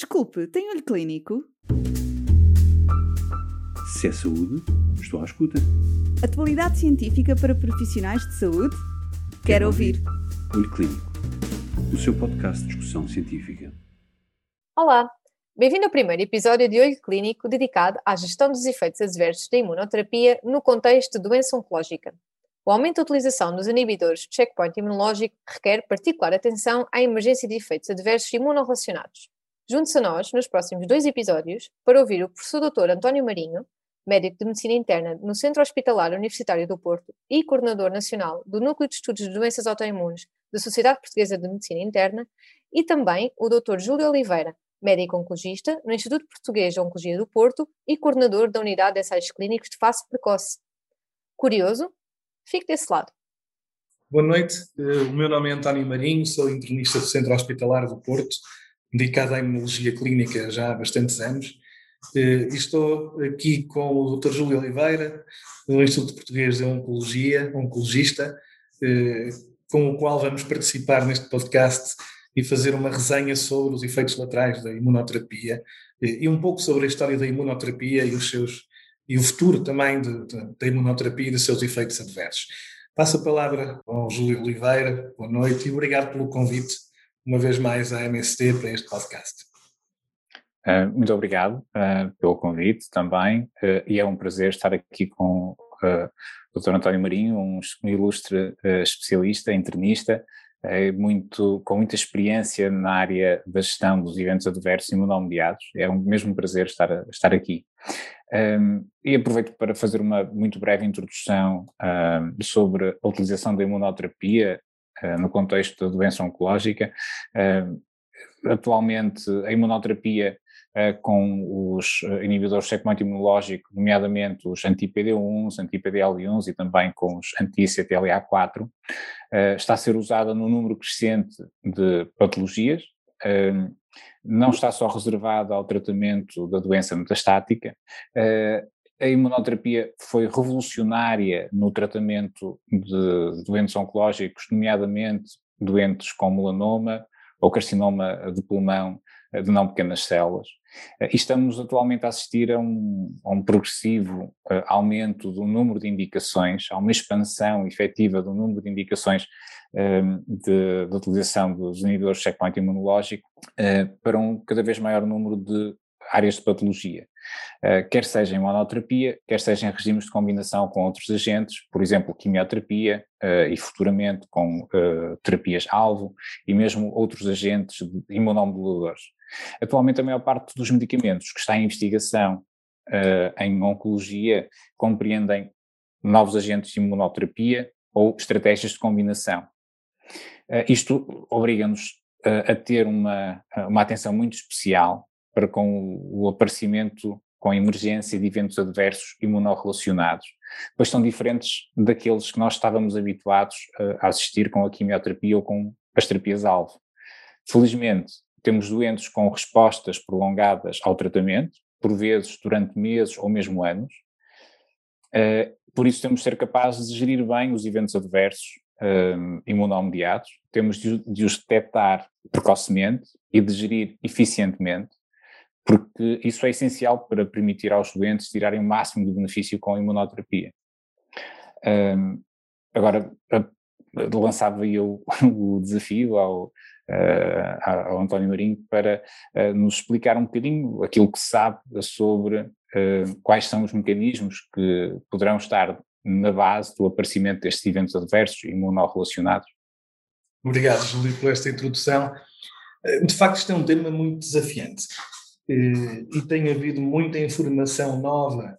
Desculpe, tem olho clínico? Se é saúde, estou à escuta. Atualidade científica para profissionais de saúde? Quero, Quero ouvir. ouvir. Olho Clínico, o seu podcast de discussão científica. Olá, bem-vindo ao primeiro episódio de Olho Clínico dedicado à gestão dos efeitos adversos da imunoterapia no contexto de doença oncológica. O aumento da utilização dos inibidores de checkpoint imunológico requer particular atenção à emergência de efeitos adversos imunorrelacionados. Junte-se a nós nos próximos dois episódios para ouvir o professor Dr. António Marinho, médico de Medicina Interna no Centro Hospitalar Universitário do Porto e coordenador nacional do Núcleo de Estudos de Doenças Autoimunes da Sociedade Portuguesa de Medicina Interna, e também o Dr. Júlio Oliveira, médico oncologista no Instituto Português de Oncologia do Porto e coordenador da Unidade de Ensaios Clínicos de Fase Precoce. Curioso? Fique desse lado. Boa noite, eh, o meu nome é António Marinho, sou internista do Centro Hospitalar do Porto, dedicado à imunologia clínica já há bastantes anos. Eh, estou aqui com o Dr. Júlio Oliveira, do Instituto Português de Oncologia, oncologista, eh, com o qual vamos participar neste podcast e fazer uma resenha sobre os efeitos laterais da imunoterapia e um pouco sobre a história da imunoterapia e os seus e o futuro também de, de, da imunoterapia e dos seus efeitos adversos. Passo a palavra ao Júlio Oliveira, boa noite e obrigado pelo convite, uma vez mais, à MST para este podcast. Uh, muito obrigado uh, pelo convite também, uh, e é um prazer estar aqui com o Dr. António Marinho, um ilustre especialista, internista, muito, com muita experiência na área da gestão dos eventos adversos imunomediados. É um mesmo prazer estar, estar aqui. Um, e aproveito para fazer uma muito breve introdução um, sobre a utilização da imunoterapia no contexto da doença oncológica. Uh, atualmente, a imunoterapia uh, com os inibidores do checkpoint imunológico, nomeadamente os anti-PD1, anti-PDL1 e também com os anti-CTLA4, está a ser usada num número crescente de patologias não está só reservada ao tratamento da doença metastática. Eh, a imunoterapia foi revolucionária no tratamento de doentes oncológicos, nomeadamente doentes com melanoma ou carcinoma de pulmão eh, de não pequenas células. Eh, e estamos atualmente a assistir a um, a um progressivo uh, aumento do número de indicações, a uma expansão efetiva do número de indicações de, de, utilização dos inibidores de checkpoint imunológico para um cada vez maior número de áreas de patologia, quer seja em monoterapia, quer seja em regimes de combinação com outros agentes, por exemplo, quimioterapia e futuramente com terapias-alvo e mesmo outros agentes imunomoduladores. Atualmente, a maior parte dos medicamentos que está em investigação em oncologia compreendem novos agentes de imunoterapia ou estratégias de combinação. Isto obriga-nos a ter uma, uma atenção muito especial para com o, aparecimento com a emergência de eventos adversos imunorrelacionados, pois são diferentes daqueles que nós estávamos habituados a assistir com a quimioterapia ou com as terapias-alvo. Felizmente, temos doentes com respostas prolongadas ao tratamento, por vezes durante meses ou mesmo anos. Uh, por isso temos de ser capazes de gerir bem os eventos adversos uh, imunomediados, temos de, os detectar precocemente e de gerir eficientemente, porque isso é essencial para permitir aos doentes tirarem o máximo de benefício com a imunoterapia. Uh, agora, lançava eu o desafio ao, uh, ao António Marinho para uh, nos explicar um bocadinho aquilo que sabe sobre uh, quais são os mecanismos que poderão estar na base do aparecimento destes eventos adversos imunorrelacionados. Obrigado, Júlio, por esta introdução. De facto, isto é um tema muito desafiante e tem havido muita informação nova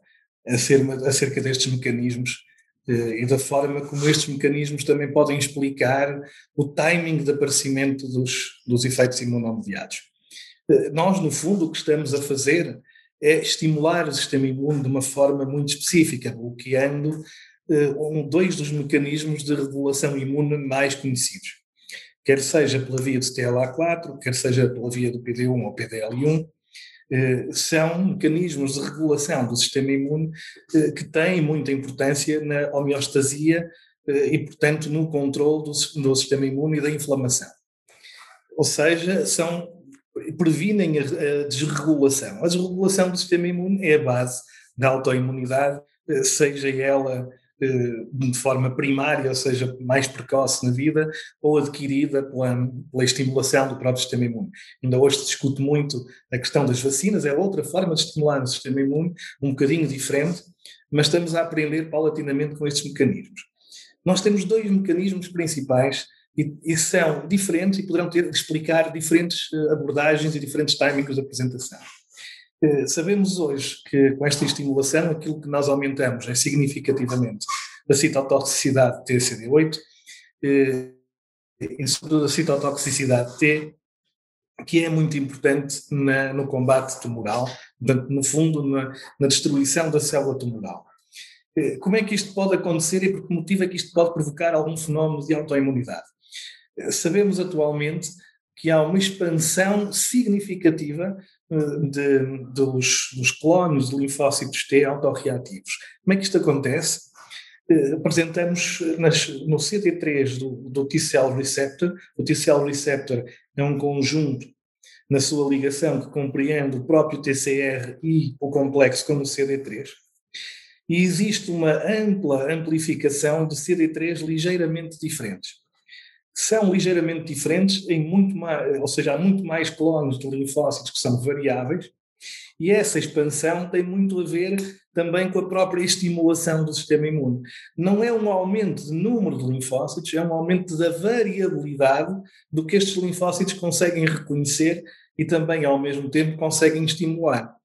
acerca destes mecanismos eh, e da forma como estes mecanismos também podem explicar o timing de aparecimento dos, dos efeitos imunomediados. Eh, nós, no fundo, o que estamos a fazer é estimular o sistema imune de uma forma muito específica, bloqueando eh, um, dois dos mecanismos de regulação imune mais conhecidos. Quer seja pela via do TLA4, quer seja pela via do PD1 ou PDL1, eh, são mecanismos de regulação do sistema imune eh, que têm muita importância na homeostasia eh, e, portanto, no controle do, do sistema imune e da inflamação. Ou seja, são previnem a, a desregulação. A desregulação do sistema imune é a base da autoimunidade, seja ela de forma primária, ou seja, mais precoce na vida, ou adquirida pela, pela, estimulação do próprio sistema imune. Ainda hoje se discute muito a questão das vacinas, é outra forma de estimular o sistema imune, um bocadinho diferente, mas estamos a aprender paulatinamente com estes mecanismos. Nós temos dois mecanismos principais e, e são diferentes e poderão ter de explicar diferentes eh, abordagens e diferentes timings de apresentação. Eh, sabemos hoje que com esta estimulação aquilo que nós aumentamos é significativamente a citotoxicidade TCD8 eh, e sobretudo a citotoxicidade T, que é muito importante na, no combate tumoral, no fundo, na, na, destruição da célula tumoral. Eh, como é que isto pode acontecer e por que motivo é que isto pode provocar algum fenómeno de autoimunidade? Sabemos atualmente que há uma expansão significativa eh, de, dos, dos clones de linfócitos T autorreativos. Como é que isto acontece? Eh, apresentamos nas, no CD3 do, do T-cell receptor, o T-cell receptor é um conjunto na sua ligação que compreende o próprio TCR e o complexo como o CD3. E existe uma ampla amplificação de CD3 ligeiramente diferentes são ligeiramente diferentes em muito mais, ou seja, há muito mais clones de linfócitos que são variáveis, e essa expansão tem muito a ver também com a própria estimulação do sistema imune. Não é um aumento de número de linfócitos, é um aumento da variabilidade do que estes linfócitos conseguem reconhecer e também, ao mesmo tempo, conseguem estimular.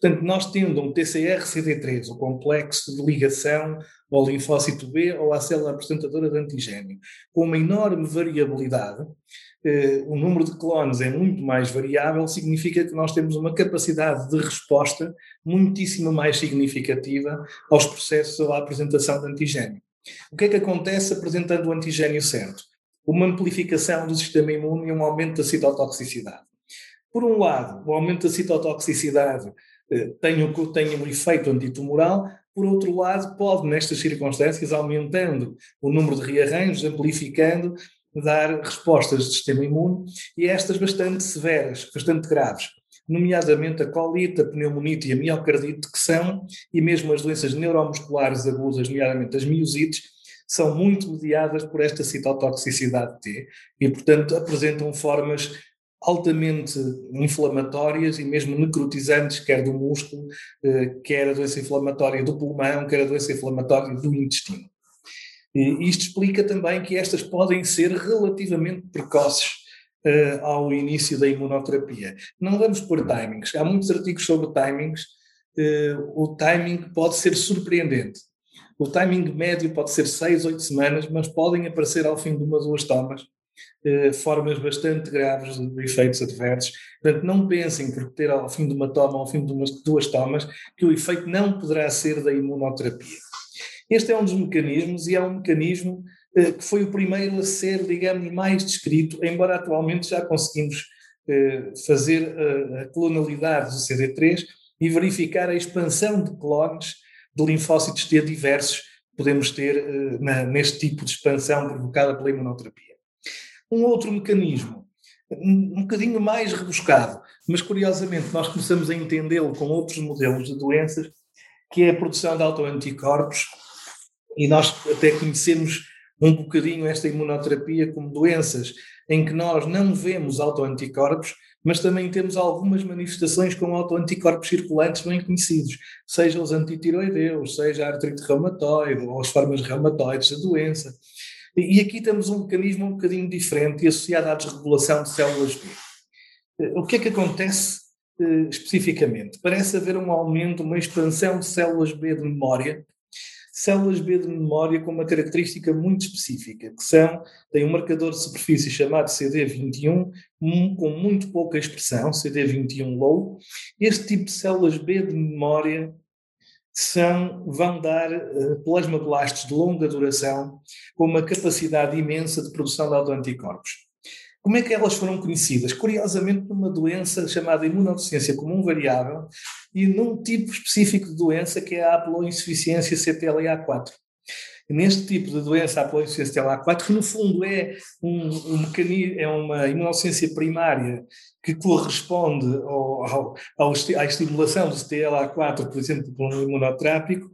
Portanto, nós tendo um TCR-CD3, o complexo de ligação ao linfócito B ou à célula apresentadora de antigênio, com uma enorme variabilidade, eh, o número de clones é muito mais variável, significa que nós temos uma capacidade de resposta muitíssimo mais significativa aos processos ou à apresentação de antigênio. O que é que acontece apresentando o antigênio certo? Uma amplificação do sistema imune e um aumento da citotoxicidade. Por um lado, o aumento da citotoxicidade eh, tem um efeito antitumoral, por outro lado, pode, nestas circunstâncias, aumentando o número de rearranjos, amplificando, dar respostas de sistema imune, e estas bastante severas, bastante graves, nomeadamente a colite, a pneumonite e a miocardite, que são, e mesmo as doenças neuromusculares agudas, nomeadamente as miosites, são muito mediadas por esta citotoxicidade T e, portanto, apresentam formas altamente inflamatórias e mesmo necrotizantes, quer do músculo, eh, quer a doença inflamatória do pulmão, quer a doença inflamatória do intestino. E isto explica também que estas podem ser relativamente precoces uh, ao início da imunoterapia. Não vamos por timings. Há muitos artigos sobre timings. Uh, o timing pode ser surpreendente. O timing médio pode ser seis, oito semanas, mas podem aparecer ao fim de uma, duas tomas eh, formas bastante graves de efeitos adversos. Portanto, não pensem por ter ao fim de uma toma ou ao fim de umas duas tomas que o efeito não poderá ser da imunoterapia. Este é um dos mecanismos e é um mecanismo eh, que foi o primeiro a ser, digamos, mais descrito, embora atualmente já conseguimos eh, fazer a, a clonalidade do CD3 e verificar a expansão de clones de linfócitos T diversos que podemos ter na, neste tipo de expansão provocada pela imunoterapia um outro mecanismo, um, bocadinho mais rebuscado, mas curiosamente nós começamos a entendê-lo com outros modelos de doenças, que é a produção de autoanticorpos, e nós até conhecemos um bocadinho esta imunoterapia como doenças em que nós não vemos autoanticorpos, mas também temos algumas manifestações com autoanticorpos circulantes bem conhecidos, seja os antitiroideus, seja a artrite reumatoide ou as formas reumatoides da doença. E aqui temos um mecanismo um bocadinho diferente e associado à desregulação de células B. Eh, o que é que acontece uh, especificamente? Parece haver um aumento, uma expansão de células B de memória, células B de memória com uma característica muito específica, que são, têm um marcador de superfície chamado CD21, um, com muito pouca expressão, CD21 low. Este tipo de células B de memória são, vão dar uh, plasmablastos de longa duração com uma capacidade imensa de produção de autoanticorpos. Como é que elas foram conhecidas? Curiosamente, numa doença chamada imunodeficiência comum variável e num tipo específico de doença que é a haploinsuficiência CTLA4. Neste tipo de doença apoiociase TLA4, que no fundo é um, um mecanismo, é uma imunocência primária que corresponde ao, ao, ao, à estimulação do TLA4, por exemplo, por um imunotrápico,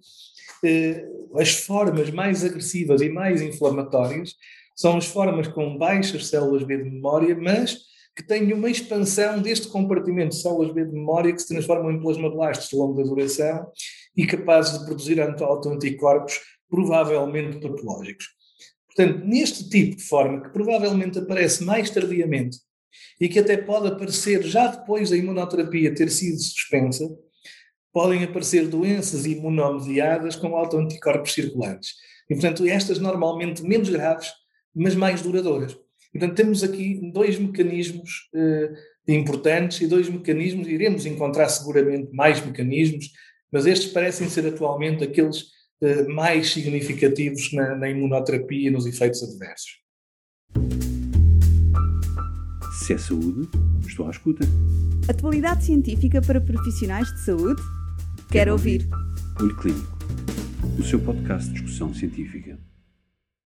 eh, as formas mais agressivas e mais inflamatórias são as formas com baixas células B de memória, mas que têm uma expansão deste compartimento de células B de memória que se transformam em plasmablastos de longa duração e capazes de produzir autoanticorpos provavelmente patológicos. Portanto, neste tipo de forma, que provavelmente aparece mais tardiamente e que até pode aparecer já depois da imunoterapia ter sido suspensa, podem aparecer doenças imunomediadas com autoanticorpos circulantes. E, portanto, estas normalmente menos graves, mas mais duradouras. E, portanto, temos aqui dois mecanismos eh, importantes e dois mecanismos, iremos encontrar seguramente mais mecanismos, mas estes parecem ser atualmente aqueles mais significativos na, na imunoterapia e nos efeitos adversos. Se é saúde, estou à escuta. Atualidade científica para profissionais de saúde? Quero, Quero ouvir. ouvir. Olho Clínico, o seu podcast de discussão científica.